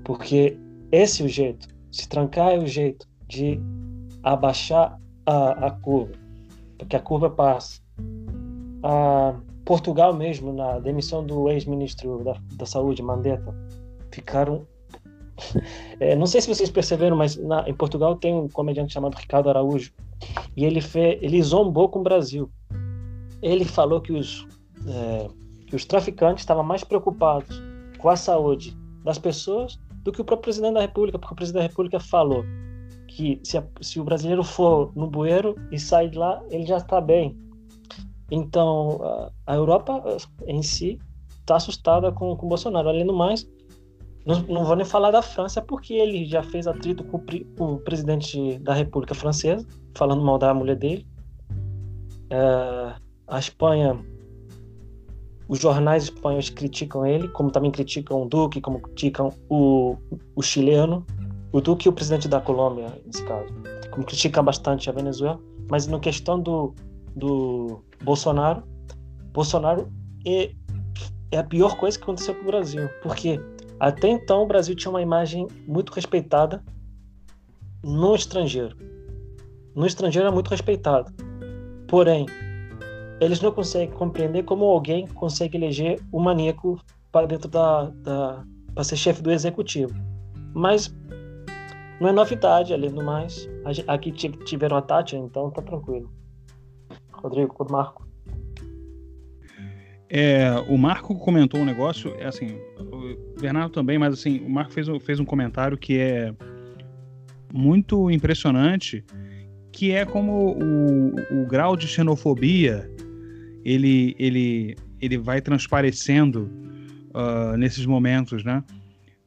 porque esse é o jeito, se trancar é o jeito de abaixar a, a curva, porque a curva passa. A Portugal mesmo, na demissão do ex-ministro da, da Saúde, Mandetta, ficaram... *laughs* é, não sei se vocês perceberam, mas na, em Portugal tem um comediante chamado Ricardo Araújo, e ele, fez, ele zombou com o Brasil. Ele falou que os, é, que os traficantes estavam mais preocupados com a saúde das pessoas do que o próprio presidente da República, porque o presidente da República falou que se, se o brasileiro for no bueiro e sair de lá, ele já está bem. Então, a, Europa em si está assustada com, com o Bolsonaro. Além do mais, não, não, vou nem falar da França, porque ele já fez atrito com o presidente da República Francesa, falando mal da mulher dele. É, a Espanha, os jornais espanhóis criticam ele, como também criticam o Duque, como criticam o, o chileno, o Duque e o presidente da Colômbia, nesse caso. Como criticam bastante a Venezuela, mas na questão do, do Bolsonaro, Bolsonaro é, é a pior coisa que aconteceu com o Brasil, porque até então o Brasil tinha uma imagem muito respeitada no estrangeiro. No estrangeiro é muito respeitado. Porém, eles não conseguem compreender como alguém consegue eleger o um maníaco para dentro da, da para ser chefe do executivo. Mas não é novidade, além do mais. Aqui tiveram a Tati, então tá tranquilo. Rodrigo, o Marco. É, o Marco comentou um negócio, é assim, o Bernardo também, mas assim, o Marco fez, fez um comentário que é muito impressionante, que é como o, o grau de xenofobia ele, ele, ele vai transparecendo uh, nesses momentos, né?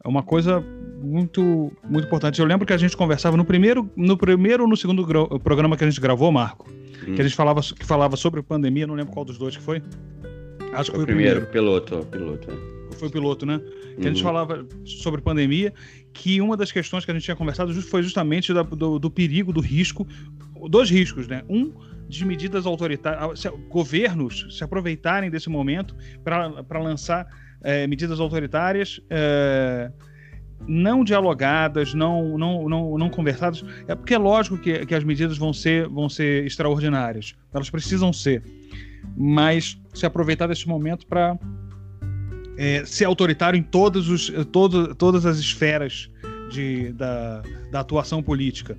É uma coisa muito muito importante. Eu lembro que a gente conversava no primeiro no primeiro ou no segundo programa que a gente gravou, Marco, hum. que a gente falava que falava sobre pandemia, não lembro qual dos dois que foi. Acho que foi o primeiro, primeiro. piloto, piloto. É. Foi o piloto, né? Que uhum. a gente uhum. falava sobre pandemia, que uma das questões que a gente tinha conversado foi justamente do, do perigo, do risco, dois riscos, né? Um de medidas autoritárias, governos se aproveitarem desse momento para lançar é, medidas autoritárias é, não dialogadas, não, não, não, não conversadas. É porque é lógico que, que as medidas vão ser, vão ser extraordinárias, elas precisam ser, mas se aproveitar desse momento para é, ser autoritário em todos os, todo, todas as esferas de, da, da atuação política.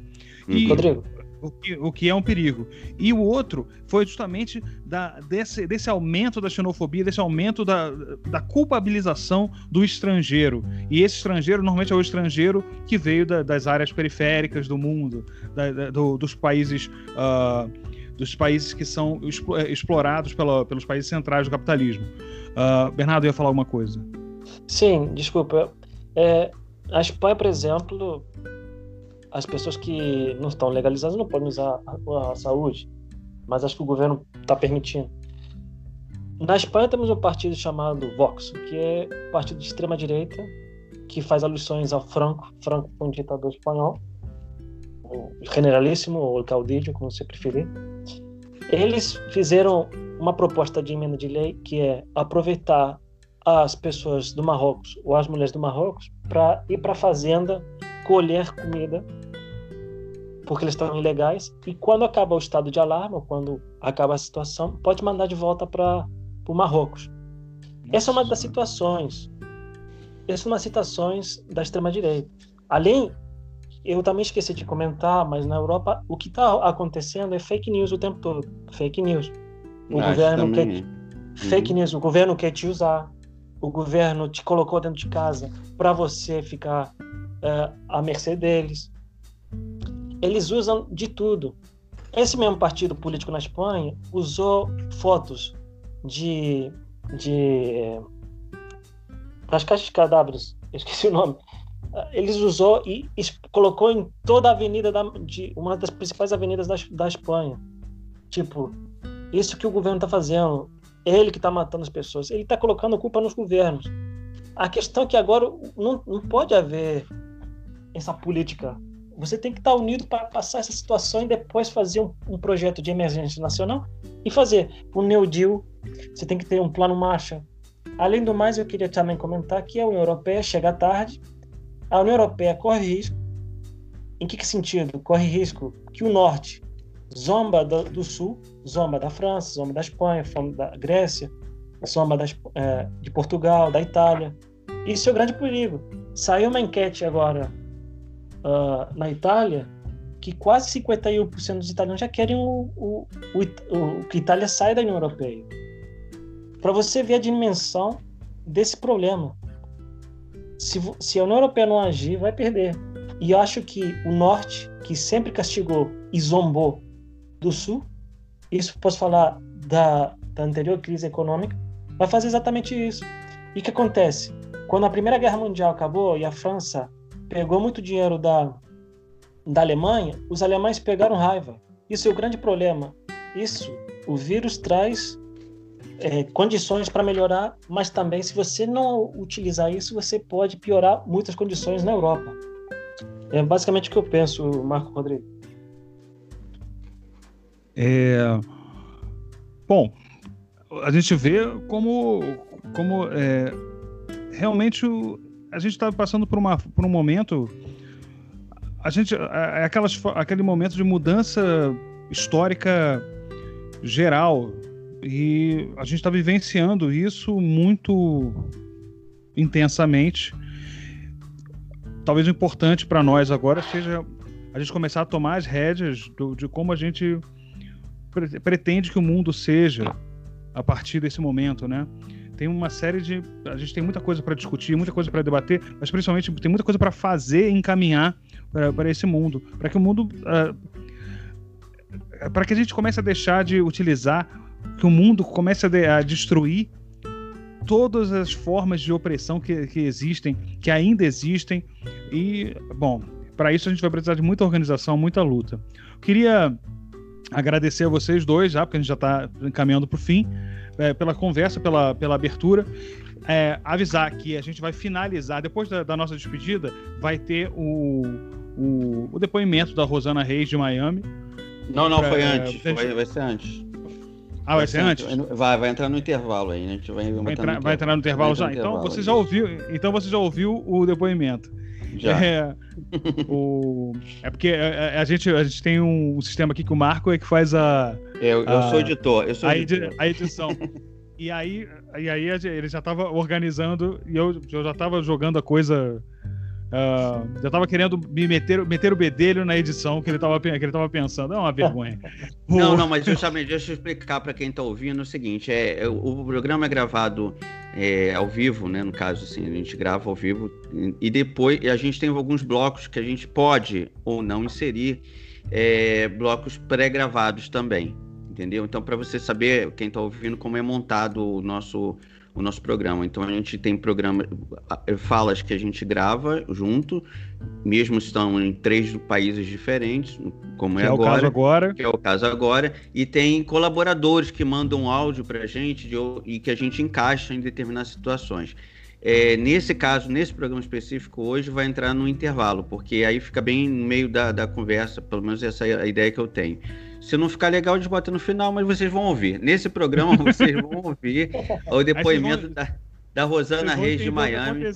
E, Rodrigo o que, o que é um perigo. E o outro foi justamente da, desse, desse aumento da xenofobia, desse aumento da, da culpabilização do estrangeiro. E esse estrangeiro normalmente é o estrangeiro que veio da, das áreas periféricas do mundo, da, do, dos países. Uh, dos países que são explorados pela, pelos países centrais do capitalismo. Uh, Bernardo ia falar alguma coisa? Sim, desculpa. É, a Espanha, por exemplo, as pessoas que não estão legalizadas não podem usar a, a saúde, mas acho que o governo está permitindo. Na Espanha temos um partido chamado Vox, que é um partido de extrema direita que faz alusões ao Franco. Franco foi um ditador espanhol, o generalíssimo ou o caudillo, como você preferir. Eles fizeram uma proposta de emenda de lei que é aproveitar as pessoas do Marrocos ou as mulheres do Marrocos para ir para a fazenda colher comida porque eles estão ilegais e quando acaba o estado de alarme ou quando acaba a situação pode mandar de volta para o Marrocos. Essa é uma das situações. Essa é uma das situações da extrema direita além eu também esqueci de comentar mas na Europa o que está acontecendo é fake news o tempo todo. Fake news. O ah, governo quer uhum. fake news. O governo quer te usar. O governo te colocou dentro de casa para você ficar uh, à mercê deles. Eles usam de tudo. Esse mesmo partido político na Espanha usou fotos de, de das caixas de cadáveres, esqueci o nome. Eles usou e colocou em toda a avenida da, de uma das principais avenidas da, da Espanha. Tipo, isso que o governo está fazendo, ele que está matando as pessoas, ele está colocando culpa nos governos. A questão é que agora não, não pode haver essa política. Você tem que estar unido para passar essa situação e depois fazer um, um, projeto de emergência nacional e fazer um New Deal. Você tem que ter um plano marcha. Além do mais, eu queria também comentar que a União Europeia chega tarde. A União Europeia corre risco. Em que, que sentido? Corre risco que o norte zomba do, do, sul, zomba da França, zomba da Espanha, da Grécia, zomba das, é, de Portugal, da Itália. Isso é o grande perigo. Saiu uma enquete agora uh, na Itália que quase 51% dos italianos já querem o, o, o, o que a Itália saia da União Europeia. Para você ver a dimensão desse problema. Se, se, a União Europeia não agir, vai perder. E eu acho que o norte, que sempre castigou e zombou do sul, isso posso falar da, da anterior crise econômica, vai fazer exatamente isso. E o que acontece? Quando a Primeira Guerra Mundial acabou e a França pegou muito dinheiro da, da Alemanha, os alemães pegaram raiva. Isso é o grande problema. Isso, o vírus traz é, condições para melhorar, mas também, se você não utilizar isso, você pode piorar muitas condições na Europa. É basicamente o que eu penso, Marco Rodrigo. É... Bom, a gente vê como, como é, realmente o, a gente está passando por, uma, por um momento. A gente, é aquelas, aquele momento de mudança histórica geral e a gente está vivenciando isso muito intensamente. Talvez o importante para nós agora seja a gente começar a tomar as rédeas do, de como a gente pretende que o mundo seja a partir desse momento, né? Tem uma série de. A gente tem muita coisa para discutir, muita coisa para debater, mas principalmente tem muita coisa para fazer encaminhar para esse mundo. Para que o mundo. Uh, para que a gente comece a deixar de utilizar, que o mundo comece a, de, a destruir todas as formas de opressão que, que existem, que ainda existem. E, bom, para isso a gente vai precisar de muita organização, muita luta. Queria agradecer a vocês dois, já, porque a gente já está encaminhando para o fim, é, pela conversa, pela, pela abertura. É, avisar que a gente vai finalizar, depois da, da nossa despedida, vai ter o, o, o, depoimento da Rosana Reis de Miami. Não, não, pra, foi antes. Vai, vai, ser antes. Ah, vai, vai ser, antes? Vai, vai entrar no intervalo aí, né? A gente vai, vai, entrar, vai entrar no intervalo já. Então você já ouviu, então você já ouviu o depoimento. Já. É, o, é porque a, é, é, a, gente, a gente tem um, sistema aqui que o Marco é que faz a. Eu, eu a, sou editor, eu sou a, editor. a edição. e aí, e aí ele já estava organizando e eu, eu já estava jogando a coisa Uh, já tava querendo me meter, meter o bedelho na edição que ele tava, que ele tava pensando. É uma vergonha. não, não, mas justamente, deixa eu explicar para quem tá ouvindo o seguinte: é, é, o programa é gravado é, ao vivo, né? No caso, assim, a gente grava ao vivo e depois a gente tem alguns blocos que a gente pode ou não inserir é, blocos pré-gravados também. Entendeu? Então, para você saber, quem está ouvindo, como é montado o nosso o nosso programa. Então a gente tem programa, falas que a gente grava junto, mesmo estão em três países diferentes, como é, é agora, o caso agora. Que é o caso agora. E tem colaboradores que mandam áudio para a gente de, e que a gente encaixa em determinadas situações. É, nesse caso, nesse programa específico hoje, vai entrar no intervalo, porque aí fica bem no meio da, da conversa, pelo menos essa é a ideia que eu tenho. Se não ficar legal, a gente bota no final, mas vocês vão ouvir. Nesse programa, *laughs* vocês vão ouvir o depoimento vão... da, da Rosana Reis de Miami.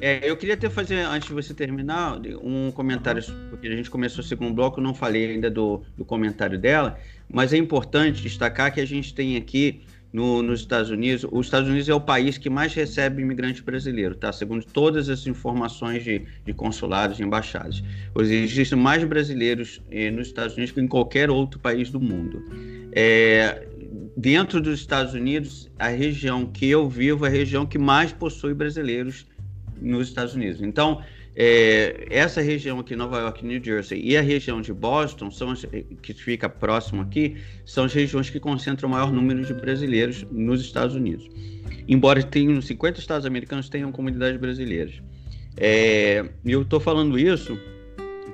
É, eu queria até fazer, antes de você terminar, um comentário, porque a gente começou o segundo bloco, não falei ainda do, do comentário dela, mas é importante destacar que a gente tem aqui no, nos Estados Unidos, os Estados Unidos é o país que mais recebe imigrante brasileiro, tá? Segundo todas as informações de, de consulados, de embaixadas. Existem mais brasileiros eh, nos Estados Unidos que em qualquer outro país do mundo. É, dentro dos Estados Unidos, a região que eu vivo é a região que mais possui brasileiros nos Estados Unidos. Então, é, essa região aqui, Nova York, New Jersey, e a região de Boston, são as, que fica próximo aqui, são as regiões que concentram o maior número de brasileiros nos Estados Unidos. Embora tenham 50 estados americanos tenham comunidades brasileiras. É, eu estou falando isso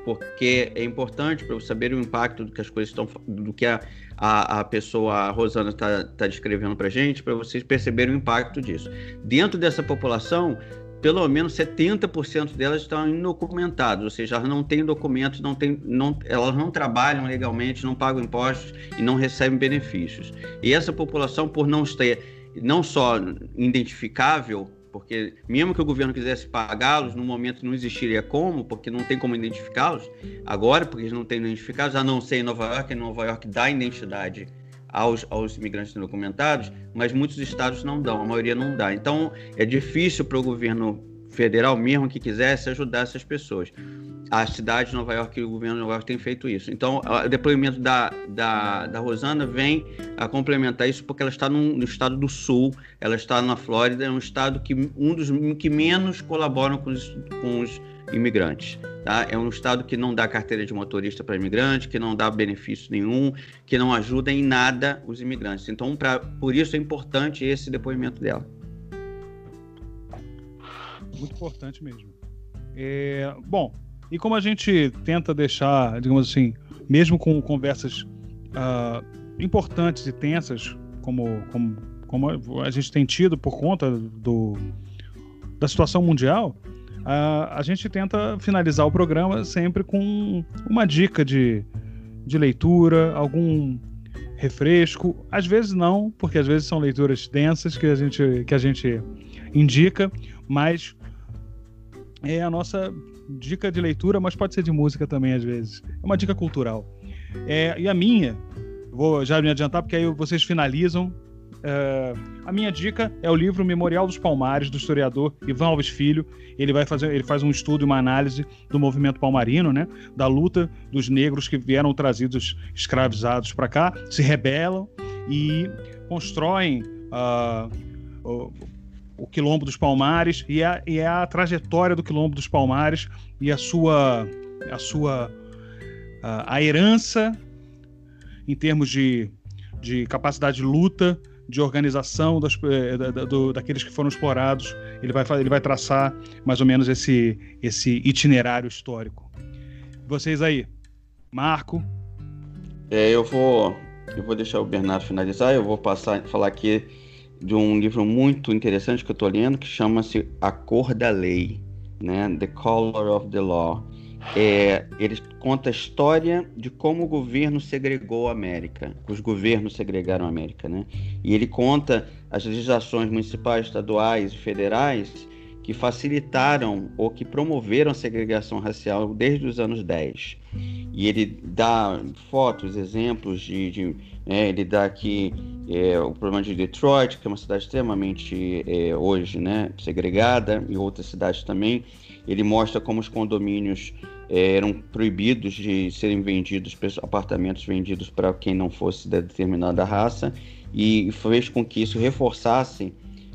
porque é importante para saber o impacto do que as coisas estão, do que a, a, a pessoa, a Rosana, está tá descrevendo para gente, para vocês perceberem o impacto disso. Dentro dessa população, pelo menos 70% delas estão indocumentadas, ou seja, elas não têm documentos, não têm, não, elas não trabalham legalmente, não pagam impostos e não recebem benefícios. E essa população, por não ter não só identificável, porque mesmo que o governo quisesse pagá-los, no momento não existiria como, porque não tem como identificá-los. Agora, porque eles não têm identificados, a não ser em Nova York, em Nova York dá identidade aos, aos imigrantes indocumentados, mas muitos estados não dão, a maioria não dá. Então, é difícil para o governo federal, mesmo que quisesse, ajudar essas pessoas. A cidade de Nova York e o governo de Nova York tem feito isso. Então, o depoimento da, da, da Rosana vem a complementar isso porque ela está no, no estado do Sul, ela está na Flórida, é um estado que um dos que menos colaboram com os, com os imigrantes. Tá? É um Estado que não dá carteira de motorista para imigrante, que não dá benefício nenhum, que não ajuda em nada os imigrantes. Então, pra, por isso é importante esse depoimento dela. Muito importante mesmo. É, bom, e como a gente tenta deixar, digamos assim, mesmo com conversas uh, importantes e tensas, como, como, como a gente tem tido por conta do, da situação mundial, uh, a gente tenta finalizar o programa sempre com uma dica de, de leitura, algum refresco. Às vezes não, porque às vezes são leituras densas que a gente, que a gente indica, mas é a nossa dica de leitura, mas pode ser de música também às vezes. É uma dica cultural. É, e a minha, vou já me adiantar porque aí vocês finalizam. É, a minha dica é o livro Memorial dos Palmares do historiador Ivan Alves Filho. Ele vai fazer, ele faz um estudo e uma análise do movimento palmarino, né, da luta dos negros que vieram trazidos escravizados para cá, se rebelam e constroem uh, o Quilombo dos Palmares e a, e a trajetória do Quilombo dos Palmares e a sua a sua a, a herança em termos de, de capacidade de luta, de organização das, eh, da, do, daqueles que foram explorados. Ele vai, ele vai traçar mais ou menos esse, esse itinerário histórico. Vocês aí, Marco. É, eu vou eu vou deixar o Bernardo finalizar. Eu vou passar falar aqui de um livro muito interessante que eu estou lendo, que chama-se A Cor da Lei, né? The Color of the Law. É, ele conta a história de como o governo segregou a América, os governos segregaram a América, né? E ele conta as legislações municipais, estaduais e federais que facilitaram ou que promoveram a segregação racial desde os anos 10. E ele dá fotos, exemplos de, de é, ele dá aqui é, o problema de Detroit, que é uma cidade extremamente é, hoje né, segregada, e outras cidades também. Ele mostra como os condomínios é, eram proibidos de serem vendidos, apartamentos vendidos para quem não fosse de determinada raça, e fez com que isso reforçasse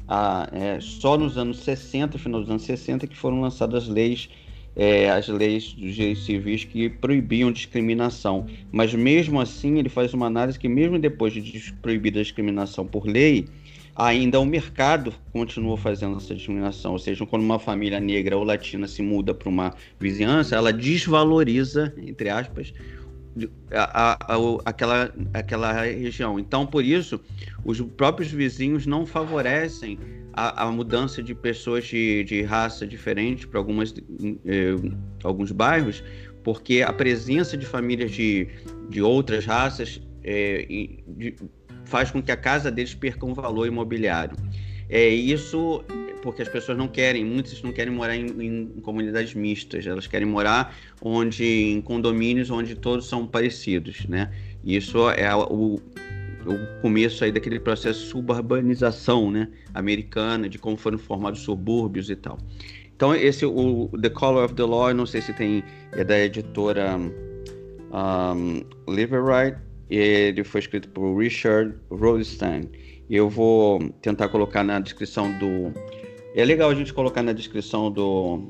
a, é, só nos anos 60, final dos anos 60, que foram lançadas leis é, as leis dos direitos civis que proibiam discriminação. Mas mesmo assim, ele faz uma análise que, mesmo depois de proibida a discriminação por lei, ainda o mercado continua fazendo essa discriminação. Ou seja, quando uma família negra ou latina se muda para uma vizinhança, ela desvaloriza, entre aspas, a, a, a, aquela, aquela região. Então, por isso, os próprios vizinhos não favorecem a, mudança de pessoas de, de raça diferente para algumas eh, alguns bairros, porque a presença de famílias de, de outras raças eh, de, faz com que a casa deles perca um valor imobiliário. É isso porque as pessoas não querem, muitas não querem morar em, em, comunidades mistas, elas querem morar onde em condomínios onde todos são parecidos, né? Isso é o, o começo aí daquele processo de suburbanização, né, americana, de como foram formados subúrbios e tal. Então esse o The Color of the Law, não sei se tem é da editora um, ele foi escrito por Richard Rosenstein. Eu vou tentar colocar na descrição do é legal a gente colocar na descrição do,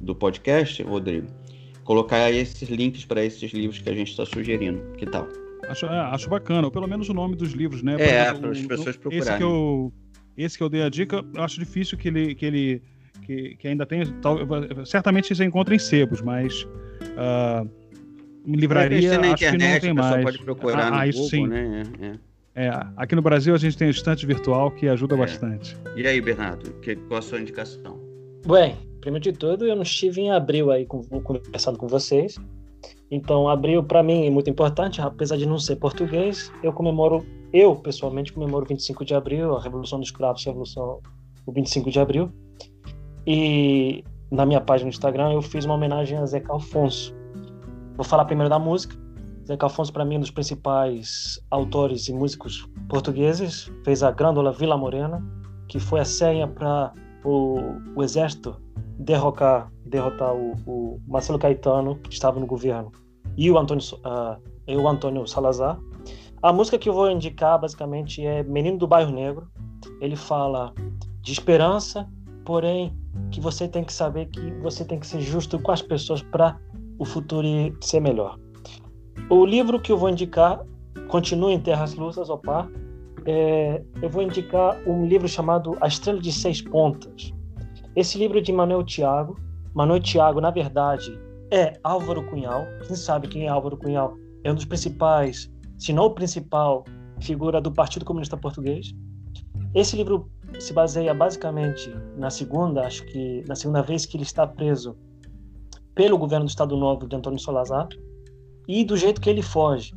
do podcast, Rodrigo, colocar esses links para esses livros que a gente está sugerindo. Que tal? Acho, é, acho bacana, ou pelo menos o nome dos livros, né? É, para as pessoas procurarem. Esse que, eu, esse que eu dei a dica, acho difícil que ele, que ele que, que ainda tem. Tal, certamente você encontra em sebos, mas uh, livraria na acho internet, que não tem mais. pode procurar ah, no isso Google, sim. né? É, é. É, aqui no Brasil a gente tem o estante virtual que ajuda é. bastante. E aí, Bernardo, que, qual a sua indicação? Bem, primeiro de tudo, eu não estive em abril aí com, conversando com vocês. Então, abril para mim é muito importante, apesar de não ser português, eu comemoro, eu pessoalmente comemoro 25 de abril, a Revolução dos Escravos, a Revolução, o 25 de abril. E na minha página no Instagram eu fiz uma homenagem a Zeca Alfonso. Vou falar primeiro da música. Zeca Alfonso, para mim, é um dos principais autores e músicos portugueses. Fez a Grândola Vila Morena, que foi a senha para o, o exército derrocar, derrotar o, o Marcelo Caetano, que estava no governo e o Antônio, uh, e o Antônio Salazar. A música que eu vou indicar basicamente é Menino do Bairro Negro. Ele fala de esperança, porém que você tem que saber que você tem que ser justo com as pessoas para o futuro ser melhor. O livro que eu vou indicar continua em Terras Lutas, opa. É, eu vou indicar um livro chamado A Estrela de Seis Pontas. Esse livro é de Manuel Tiago. Manuel Tiago, na verdade, é Álvaro Cunhal. Quem sabe quem é Álvaro Cunhal? É um dos principais, se não o principal, figura do Partido Comunista Português. Esse livro se baseia basicamente na segunda, acho que na segunda vez que ele está preso pelo governo do Estado Novo de Antônio Salazar e do jeito que ele foge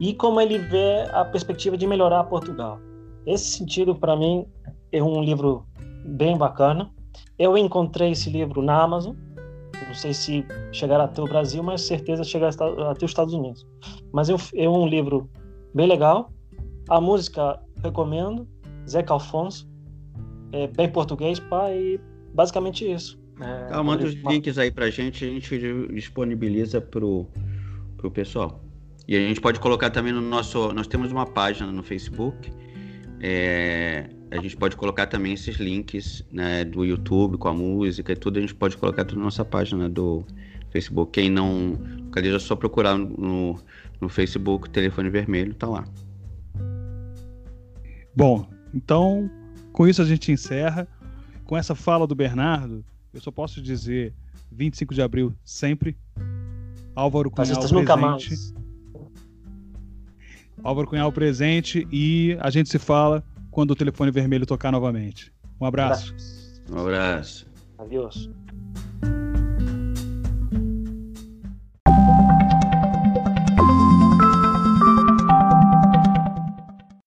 e como ele vê a perspectiva de melhorar Portugal. Esse sentido, para mim, é um livro bem bacana. Eu encontrei esse livro na Amazon. Não sei se chegará até o Brasil, mas certeza chegará até os Estados Unidos. Mas é um livro bem legal. A música recomendo. Zeca Alfonso. É bem português, pá, e basicamente isso. É, tá, manda os links aí pra gente, a gente disponibiliza pro, pro pessoal. E a gente pode colocar também no nosso. Nós temos uma página no Facebook. É, a gente pode colocar também esses links né, do YouTube com a música e tudo. A gente pode colocar tudo na nossa página do Facebook. Quem não localiza, é só procurar no, no Facebook Telefone Vermelho, tá lá. Bom, então com isso a gente encerra. Com essa fala do Bernardo, eu só posso dizer 25 de abril sempre. Álvaro Cunhal presente. Nunca mais. Álvaro Cunhal presente e a gente se fala quando o telefone vermelho tocar novamente. Um abraço. Um abraço. Adeus.